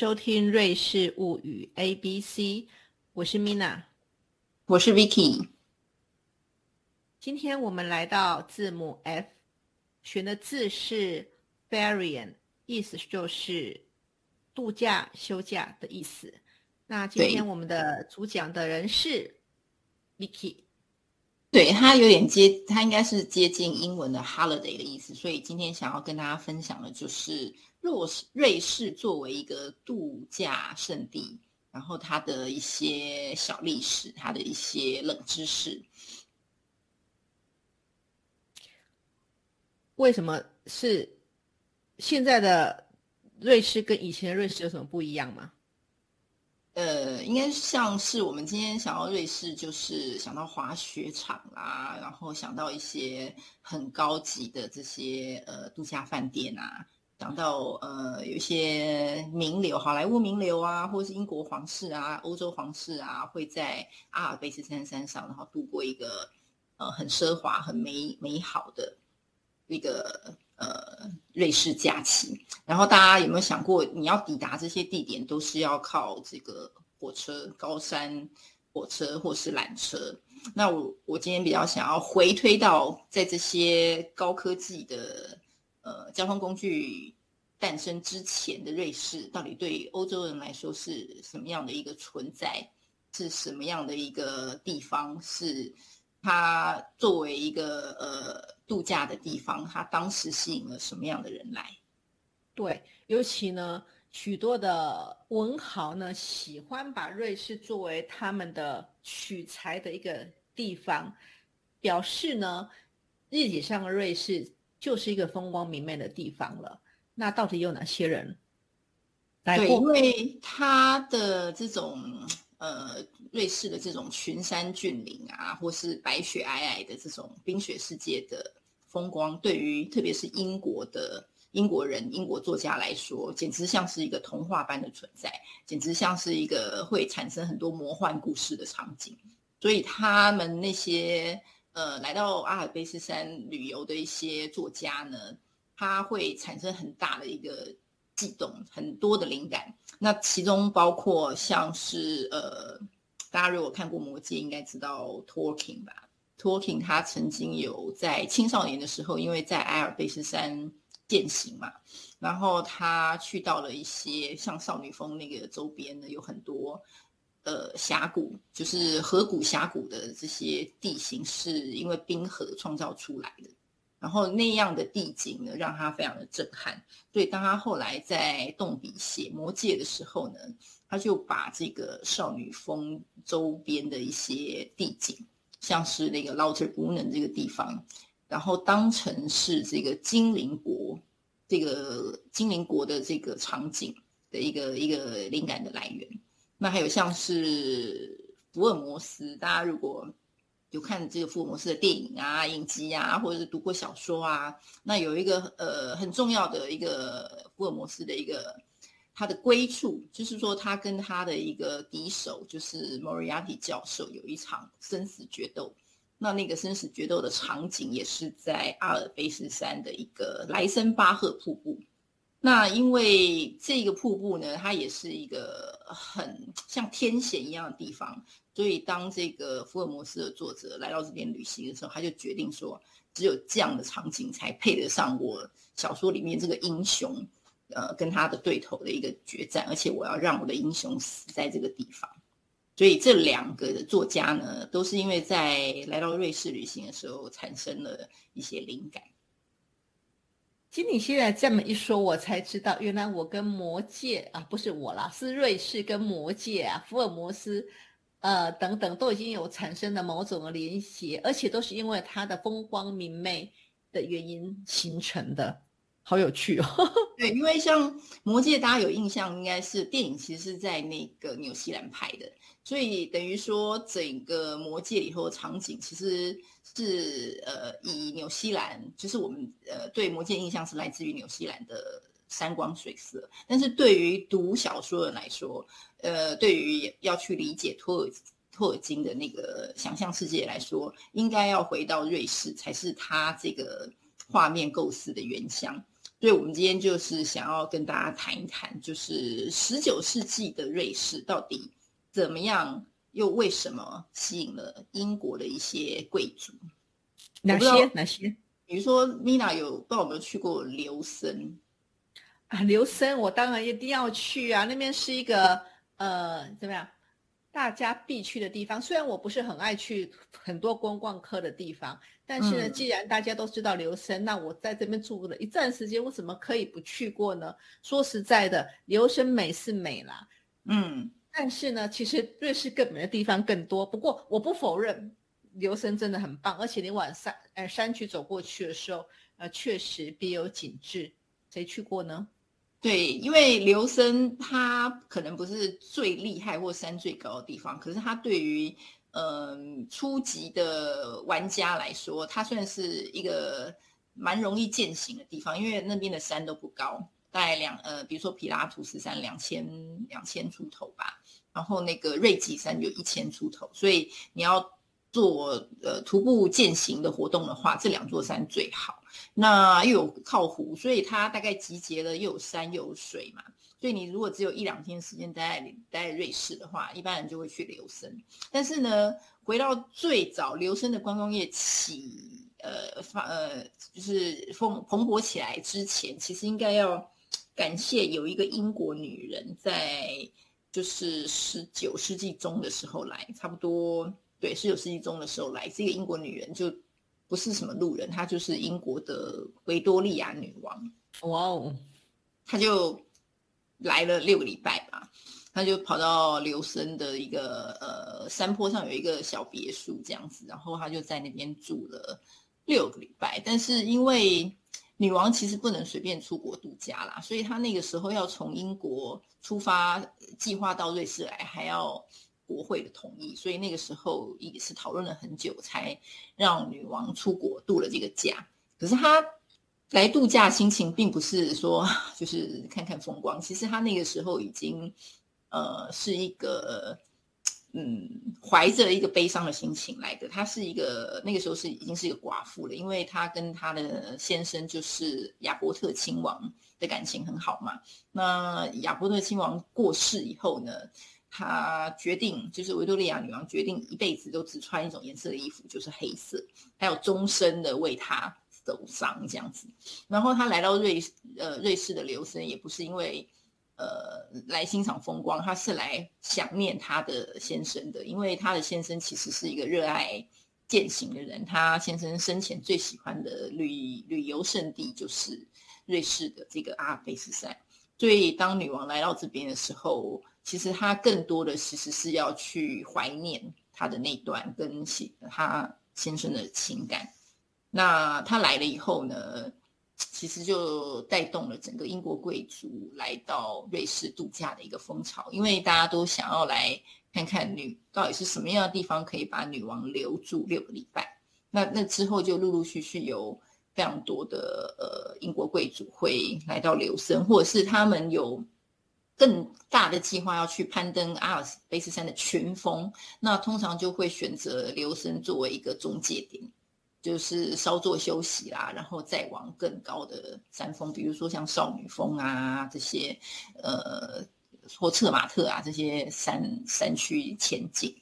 收听《瑞士物语 A B C》，我是 Mina，我是 Vicky。今天我们来到字母 F，选的字是 f a r i a n 意思就是度假、休假的意思。那今天我们的主讲的人是 Vicky。对它有点接，它应该是接近英文的 holiday 的意思，所以今天想要跟大家分享的就是瑞士瑞士作为一个度假胜地，然后它的一些小历史，它的一些冷知识。为什么是现在的瑞士跟以前的瑞士有什么不一样吗？呃，应该像是我们今天想到瑞士，就是想到滑雪场啦，然后想到一些很高级的这些呃度假饭店啊，想到呃有一些名流，好莱坞名流啊，或者是英国皇室啊、欧洲皇室啊，会在阿尔卑斯山山上，然后度过一个呃很奢华、很美美好的一个。呃，瑞士假期，然后大家有没有想过，你要抵达这些地点，都是要靠这个火车、高山火车或是缆车？那我我今天比较想要回推到，在这些高科技的呃交通工具诞生之前的瑞士，到底对欧洲人来说是什么样的一个存在？是什么样的一个地方？是？它作为一个呃度假的地方，它当时吸引了什么样的人来？对，尤其呢，许多的文豪呢喜欢把瑞士作为他们的取材的一个地方，表示呢，日记上的瑞士就是一个风光明媚的地方了。那到底有哪些人来过？因为他的这种。呃，瑞士的这种群山峻岭啊，或是白雪皑皑的这种冰雪世界的风光，对于特别是英国的英国人、英国作家来说，简直像是一个童话般的存在，简直像是一个会产生很多魔幻故事的场景。所以，他们那些呃来到阿尔卑斯山旅游的一些作家呢，他会产生很大的一个悸动，很多的灵感。那其中包括像是呃，大家如果看过《魔戒》，应该知道 Tolkien 吧？Tolkien 他曾经有在青少年的时候，因为在阿尔卑斯山践行嘛，然后他去到了一些像少女峰那个周边呢，有很多呃峡谷，就是河谷峡谷的这些地形，是因为冰河创造出来的。然后那样的地景呢，让他非常的震撼。所以当他后来在动笔写《魔戒》的时候呢，他就把这个少女峰周边的一些地景，像是那个 Lauterbrunnen 这个地方，然后当成是这个精灵国，这个精灵国的这个场景的一个一个灵感的来源。那还有像是福尔摩斯，大家如果。有看这个福尔摩斯的电影啊、影集啊，或者是读过小说啊。那有一个呃很重要的一个福尔摩斯的一个他的归处，就是说他跟他的一个敌手，就是莫瑞亚蒂教授有一场生死决斗。那那个生死决斗的场景也是在阿尔卑斯山的一个莱森巴赫瀑布。那因为这个瀑布呢，它也是一个很像天险一样的地方。所以，当这个福尔摩斯的作者来到这边旅行的时候，他就决定说，只有这样的场景才配得上我小说里面这个英雄，呃，跟他的对头的一个决战，而且我要让我的英雄死在这个地方。所以，这两个的作家呢，都是因为在来到瑞士旅行的时候产生了一些灵感。其实你现在这么一说，我才知道，原来我跟魔界啊，不是我啦，是瑞士跟魔界啊，福尔摩斯。呃，等等，都已经有产生了某种的联系，而且都是因为它的风光明媚的原因形成的，好有趣哦。对，因为像《魔戒》，大家有印象，应该是电影其实是在那个纽西兰拍的，所以等于说整个《魔戒》里头的场景其实是呃以纽西兰，就是我们呃对《魔戒》印象是来自于纽西兰的。山光水色，但是对于读小说人来说，呃，对于要去理解托尔托尔金的那个想象世界来说，应该要回到瑞士才是他这个画面构思的原乡。所以我们今天就是想要跟大家谈一谈，就是十九世纪的瑞士到底怎么样，又为什么吸引了英国的一些贵族？哪些？哪些？比如说，Mina 有不知道有没有去过琉森啊？琉森，我当然一定要去啊！那边是一个呃，怎么样？大家必去的地方，虽然我不是很爱去很多观光客的地方，但是呢，既然大家都知道留森，那我在这边住了一段时间，我怎么可以不去过呢？说实在的，留森美是美啦，嗯，但是呢，其实瑞士更美的地方更多。不过我不否认，留森真的很棒，而且你往山呃山区走过去的时候，呃，确实别有景致。谁去过呢？对，因为刘森他可能不是最厉害或山最高的地方，可是他对于嗯初级的玩家来说，他算是一个蛮容易践行的地方，因为那边的山都不高，大概两呃，比如说皮拉图斯山两千两千出头吧，然后那个瑞吉山就一千出头，所以你要。做呃徒步践行的活动的话，这两座山最好。那又有靠湖，所以它大概集结了又有山又有水嘛。所以你如果只有一两天时间待在待在瑞士的话，一般人就会去留森。但是呢，回到最早留森的观光业起呃发呃就是蓬蓬勃起来之前，其实应该要感谢有一个英国女人在就是十九世纪中的时候来，差不多。对，十九世纪中的时候来这个英国女人，就不是什么路人，她就是英国的维多利亚女王。哇哦，她就来了六个礼拜吧，她就跑到留森的一个呃山坡上有一个小别墅这样子，然后她就在那边住了六个礼拜。但是因为女王其实不能随便出国度假啦，所以她那个时候要从英国出发，计划到瑞士来，还要。国会的同意，所以那个时候也是讨论了很久，才让女王出国度了这个假。可是她来度假心情并不是说 就是看看风光，其实她那个时候已经呃是一个嗯怀着一个悲伤的心情来的。她是一个那个时候是已经是一个寡妇了，因为她跟她的先生就是亚伯特亲王的感情很好嘛。那亚伯特亲王过世以后呢？他决定，就是维多利亚女王决定一辈子都只穿一种颜色的衣服，就是黑色，还有终身的为他守丧这样子。然后他来到瑞呃瑞士的留森，也不是因为呃来欣赏风光，他是来想念他的先生的，因为他的先生其实是一个热爱践行的人，他先生生前最喜欢的旅旅游胜地就是瑞士的这个阿尔卑斯山，所以当女王来到这边的时候。其实他更多的其实是要去怀念他的那段跟他先生的情感。那他来了以后呢，其实就带动了整个英国贵族来到瑞士度假的一个风潮，因为大家都想要来看看女到底是什么样的地方可以把女王留住六个礼拜。那那之后就陆陆续续有非常多的呃英国贵族会来到留森，或者是他们有。更大的计划要去攀登阿尔卑斯山的群峰，那通常就会选择留森作为一个中介点，就是稍作休息啦，然后再往更高的山峰，比如说像少女峰啊这些，呃，或策马特啊这些山山区前进。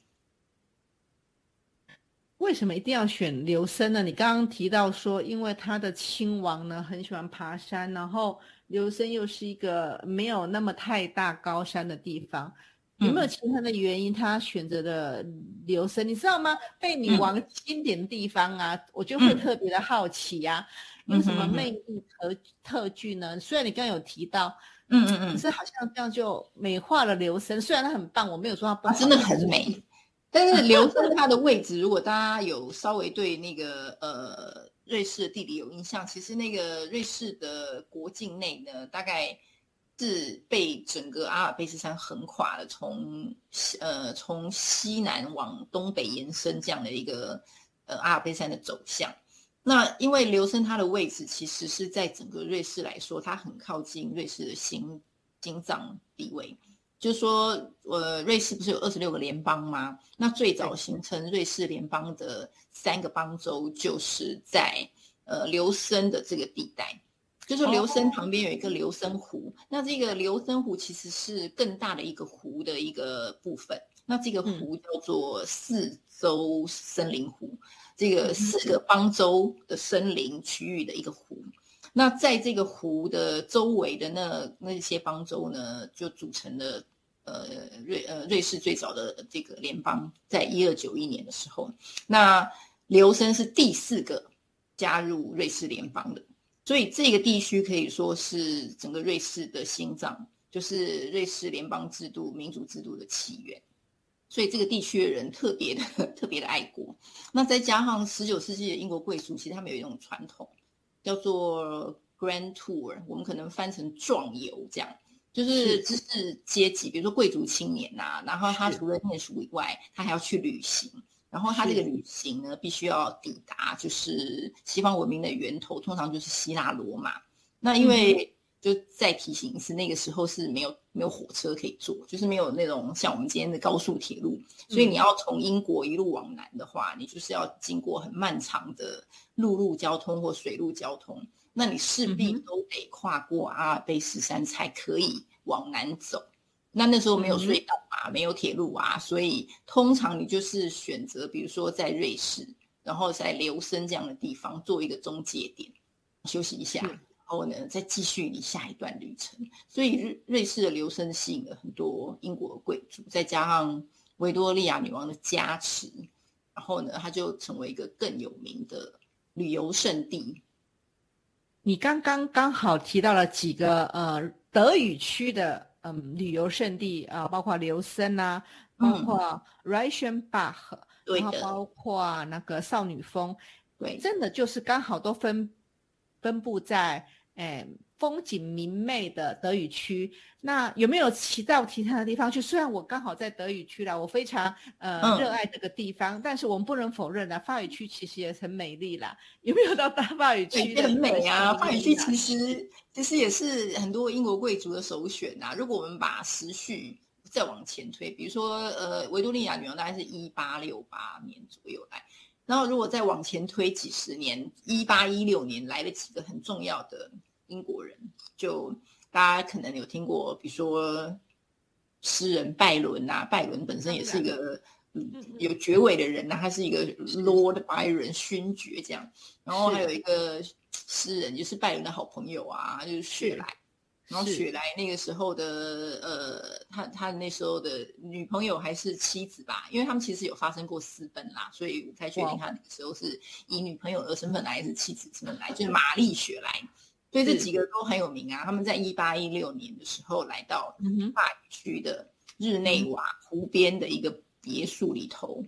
为什么一定要选留森呢？你刚刚提到说，因为他的亲王呢很喜欢爬山，然后。留森又是一个没有那么太大高山的地方，有没有其他的原因？他选择的留森，你知道吗？被女王经典的地方啊，我就会特别的好奇呀。有什么魅力和特具呢？虽然你刚刚有提到，嗯嗯嗯，可是好像这样就美化了留森。虽然它很棒，我没有说它不真的很美，但是留森它的位置，如果大家有稍微对那个呃。瑞士的地理有印象，其实那个瑞士的国境内呢，大概是被整个阿尔卑斯山横跨了，从西呃从西南往东北延伸这样的一个呃阿尔卑斯山的走向。那因为留森它的位置其实是在整个瑞士来说，它很靠近瑞士的心心脏地位。就是说，呃，瑞士不是有二十六个联邦吗？那最早形成瑞士联邦的三个邦州，就是在呃琉森的这个地带。就是琉森旁边有一个琉森湖，那这个琉森湖其实是更大的一个湖的一个部分。那这个湖叫做四周森林湖，这个四个邦州的森林区域的一个湖。那在这个湖的周围的那那些方舟呢，就组成了呃瑞呃瑞士最早的这个联邦，在一二九一年的时候，那琉森是第四个加入瑞士联邦的，所以这个地区可以说是整个瑞士的心脏，就是瑞士联邦制度、民主制度的起源。所以这个地区的人特别的 特别的爱国，那再加上十九世纪的英国贵族，其实他们有一种传统，叫做 Grand Tour，我们可能翻成壮游，这样。就是知识阶级，比如说贵族青年呐，然后他除了念书以外，他还要去旅行，然后他这个旅行呢，必须要抵达就是西方文明的源头，通常就是希腊罗马，那因为。就再提醒一次，那个时候是没有没有火车可以坐，就是没有那种像我们今天的高速铁路，所以你要从英国一路往南的话，你就是要经过很漫长的陆路交通或水路交通，那你势必都得跨过阿尔卑斯山才可以往南走。那那时候没有隧道啊，没有铁路啊，所以通常你就是选择，比如说在瑞士，然后在留森这样的地方做一个中介点，休息一下。后呢，再继续你下一段旅程。所以瑞瑞士的留声吸引了很多英国贵族，再加上维多利亚女王的加持，然后呢，它就成为一个更有名的旅游胜地。你刚刚刚好提到了几个呃德语区的嗯旅游胜地啊，包括留森啊，包括 Reichenbach，然后包括那个少女峰，对，真的就是刚好都分分布在。哎，风景明媚的德语区，那有没有骑到其他的地方去？虽然我刚好在德语区啦，我非常呃热爱这个地方，但是我们不能否认啊，法语区其实也很美丽啦。有没有到大法语区？很美啊，法语区其实其实也是很多英国贵族的首选啊。如果我们把时序再往前推，比如说呃，维多利亚女王大概是一八六八年左右来，然后如果再往前推几十年，一八一六年来了几个很重要的。英国人就大家可能有听过，比如说诗人拜伦呐，拜伦本身也是一个有爵位的人呐，他是一个 Lord Byron 勋爵这样。然后还有一个诗人，就是拜伦的好朋友啊，就是雪莱。然后雪莱那个时候的呃，他他那时候的女朋友还是妻子吧，因为他们其实有发生过私奔啦，所以不太确定他那个时候是以女朋友的身份来还是妻子身份来，就是玛丽雪莱。所以这几个都很有名啊！他们在一八一六年的时候来到法语区的日内瓦湖边的一个别墅里头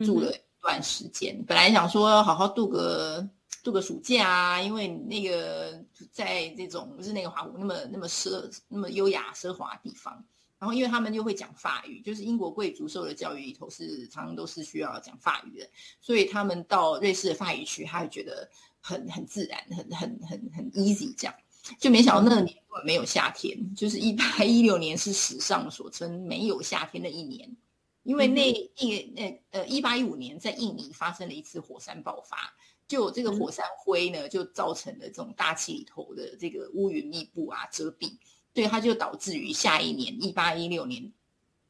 住了一段时间。本来想说好好度个度个暑假啊，因为那个在这种日内瓦湖那么那么奢那么优雅奢华的地方，然后因为他们又会讲法语，就是英国贵族受的教育里头是常常都是需要讲法语的，所以他们到瑞士的法语区，他会觉得。很很自然，很很很很 easy，这样。就没想到那年没有夏天，就是一八一六年是史上所称没有夏天的一年，因为那一那呃一八一五年在印尼发生了一次火山爆发，就这个火山灰呢就造成了这种大气里头的这个乌云密布啊遮蔽，所以它就导致于下一年一八一六年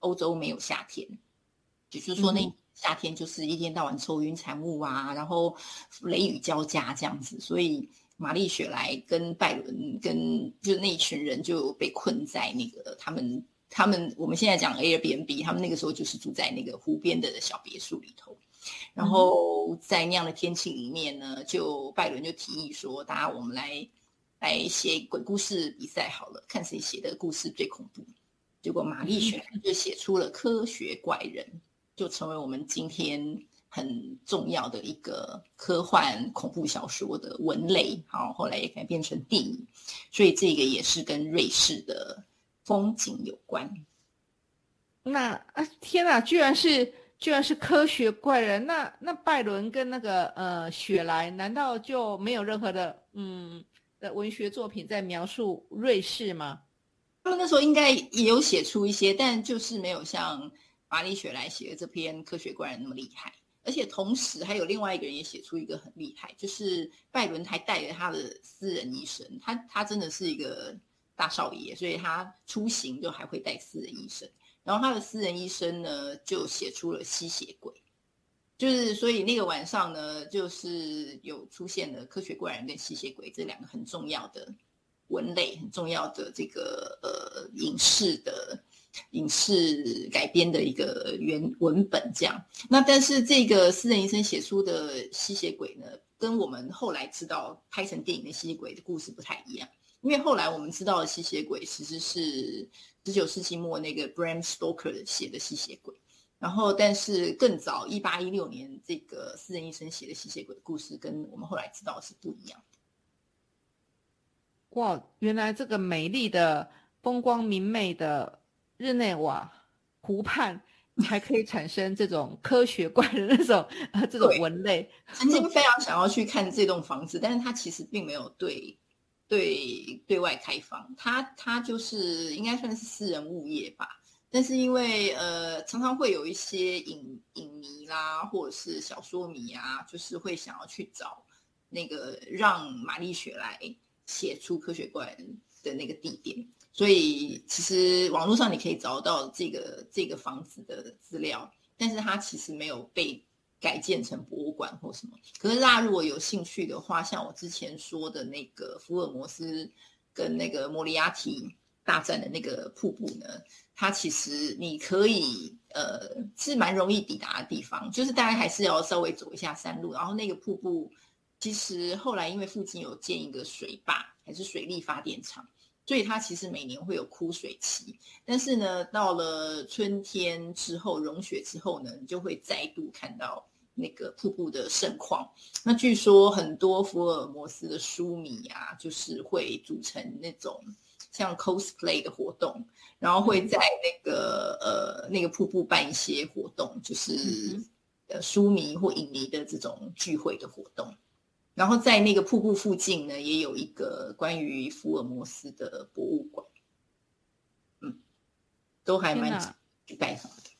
欧洲没有夏天，也就是说那。夏天就是一天到晚愁云惨雾啊，然后雷雨交加这样子，所以玛丽雪莱跟拜伦跟就那一群人就被困在那个他们他们我们现在讲 Airbnb，他们那个时候就是住在那个湖边的小别墅里头，然后在那样的天气里面呢，就拜伦就提议说，大家我们来来写鬼故事比赛好了，看谁写的故事最恐怖。结果玛丽雪莱就写出了科学怪人。就成为我们今天很重要的一个科幻恐怖小说的文类，好，后来也改编成电影，所以这个也是跟瑞士的风景有关。那啊，天哪，居然是居然是科学怪人，那那拜伦跟那个呃雪莱，难道就没有任何的嗯的文学作品在描述瑞士吗？他们那时候应该也有写出一些，但就是没有像。玛丽雪莱写的这篇科学怪人那么厉害，而且同时还有另外一个人也写出一个很厉害，就是拜伦还带着他的私人医生，他他真的是一个大少爷，所以他出行就还会带私人医生。然后他的私人医生呢，就写出了吸血鬼，就是所以那个晚上呢，就是有出现了科学怪人跟吸血鬼这两个很重要的文类，很重要的这个呃影视的。影视改编的一个原文本，这样。那但是这个私人医生写出的吸血鬼呢，跟我们后来知道拍成电影的吸血鬼的故事不太一样。因为后来我们知道的吸血鬼其实是十九世纪末那个 Bram Stoker 写的吸血鬼。然后，但是更早一八一六年这个私人医生写的吸血鬼的故事，跟我们后来知道是不一样。哇，原来这个美丽的、风光明媚的。日内瓦湖畔还可以产生这种科学怪的那种呃这种文类。曾经非常想要去看这栋房子，但是它其实并没有对对对外开放，它它就是应该算是私人物业吧。但是因为呃常常会有一些影影迷啦，或者是小说迷啊，就是会想要去找那个让玛丽雪来写出科学怪的那个地点。所以其实网络上你可以找到这个这个房子的资料，但是它其实没有被改建成博物馆或什么。可是大家如果有兴趣的话，像我之前说的那个福尔摩斯跟那个莫里亚提大战的那个瀑布呢，它其实你可以呃是蛮容易抵达的地方，就是大家还是要稍微走一下山路。然后那个瀑布其实后来因为附近有建一个水坝还是水力发电厂。所以它其实每年会有枯水期，但是呢，到了春天之后融雪之后呢，你就会再度看到那个瀑布的盛况。那据说很多福尔摩斯的书迷啊，就是会组成那种像 cosplay 的活动，然后会在那个呃那个瀑布办一些活动，就是呃书迷或影迷的这种聚会的活动。然后在那个瀑布附近呢，也有一个关于福尔摩斯的博物馆，嗯，都还蛮去拜访的。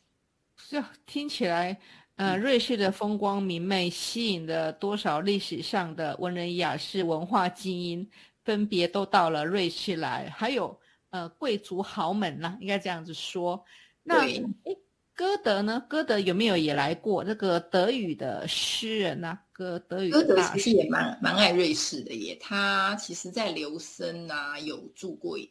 是听起来，呃，瑞士的风光明媚，吸引了多少历史上的文人雅士、文化精英，分别都到了瑞士来，还有呃贵族豪门呐，应该这样子说。那诶。歌德呢？歌德有没有也来过？这个德语的诗人呢？歌德语歌德其实也蛮蛮爱瑞士的耶。他其实，在留森啊有住过一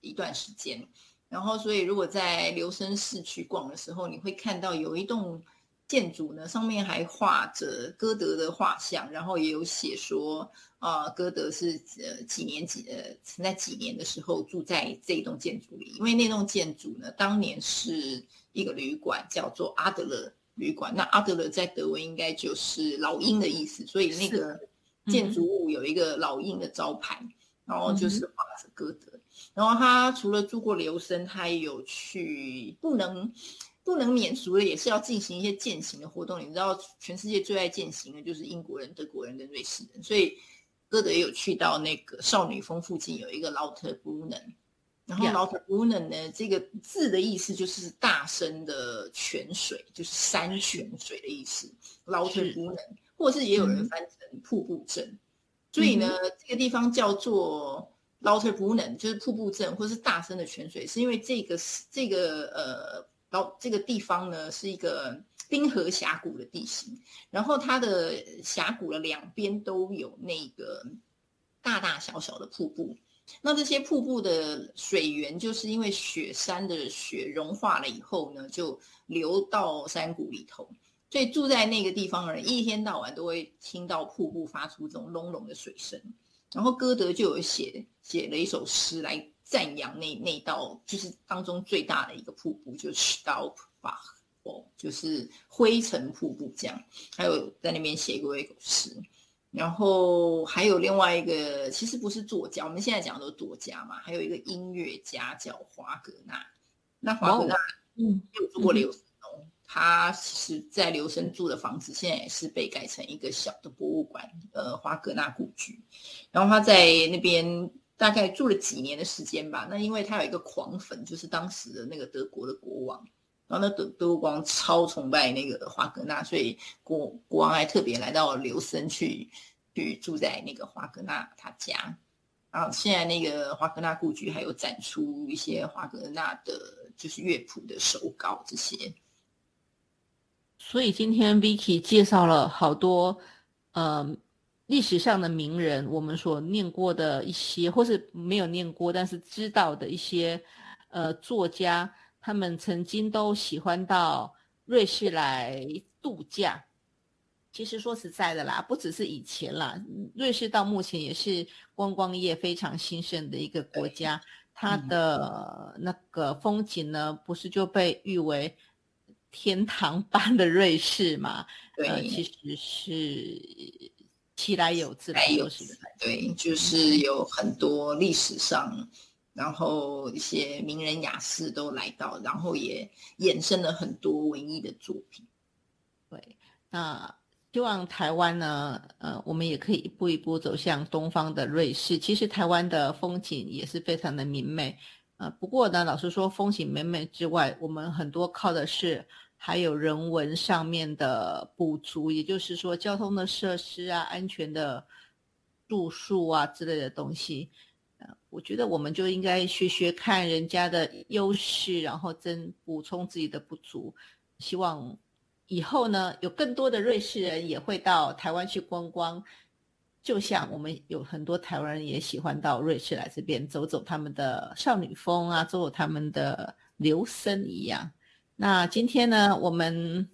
一段时间。然后，所以如果在留森市区逛的时候，你会看到有一栋建筑呢，上面还画着歌德的画像，然后也有写说，啊，歌德是呃几年几呃曾在几年的时候住在这一栋建筑里，因为那栋建筑呢，当年是。一个旅馆叫做阿德勒旅馆，那阿德勒在德文应该就是老鹰的意思，所以那个建筑物有一个老鹰的招牌，然后就是画着歌德。然后他除了住过留声，他也有去不能不能免俗的，也是要进行一些践行的活动。你知道，全世界最爱践行的就是英国人、德国人跟瑞士人，所以歌德也有去到那个少女峰附近有一个劳特布伦。然后 l o u n e n 呢，这个字的意思就是大声的泉水，就是山泉水的意思。l o u n e n 或者是也有人翻成瀑布镇，所以呢，这个地方叫做 l o u n e n 就是瀑布镇，或是大声的泉水，是因为这个这个呃，老这个地方呢是一个冰河峡谷的地形，然后它的峡谷的两边都有那个大大小小的瀑布。那这些瀑布的水源，就是因为雪山的雪融化了以后呢，就流到山谷里头。所以住在那个地方的人，一天到晚都会听到瀑布发出这种隆隆的水声。然后歌德就有写写了一首诗来赞扬那那道，就是当中最大的一个瀑布，就是 Staubach，就是灰尘瀑布这样。还有在那边写过一首诗。然后还有另外一个，其实不是作家，我们现在讲的都是作家嘛。还有一个音乐家叫华格纳，那华格纳嗯有住过留声哦。他其实在留声住的房子，现在也是被改成一个小的博物馆，呃，华格纳故居。然后他在那边大概住了几年的时间吧。那因为他有一个狂粉，就是当时的那个德国的国王，然后那德德国王超崇拜那个华格纳，所以国国王还特别来到留森去去住在那个华格纳他家。然后现在那个华格纳故居还有展出一些华格纳的，就是乐谱的手稿这些。所以今天 Vicky 介绍了好多，呃，历史上的名人，我们所念过的一些，或是没有念过但是知道的一些，呃，作家，他们曾经都喜欢到瑞士来度假。其实说实在的啦，不只是以前啦，瑞士到目前也是观光业非常兴盛的一个国家。它的那个风景呢，不是就被誉为天堂般的瑞士嘛？对，其实是其来有自，来有是对，就是有很多历史上，然后一些名人雅士都来到，然后也衍生了很多文艺的作品。对，那。希望台湾呢，呃，我们也可以一步一步走向东方的瑞士。其实台湾的风景也是非常的明媚，呃，不过呢，老实说，风景美美之外，我们很多靠的是还有人文上面的补足，也就是说，交通的设施啊，安全的住宿啊之类的东西。我觉得我们就应该学学看人家的优势，然后增补充自己的不足。希望。以后呢，有更多的瑞士人也会到台湾去观光，就像我们有很多台湾人也喜欢到瑞士来这边走走他们的少女峰啊，走走他们的留声一样。那今天呢，我们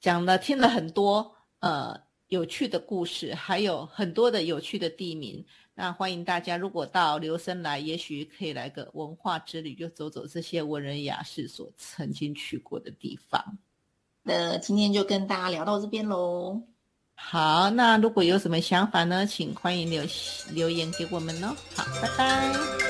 讲了听了很多呃有趣的故事，还有很多的有趣的地名。那欢迎大家，如果到留森来，也许可以来个文化之旅，就走走这些文人雅士所曾经去过的地方。那今天就跟大家聊到这边喽。好，那如果有什么想法呢，请欢迎留留言给我们哦。好，拜拜，拜。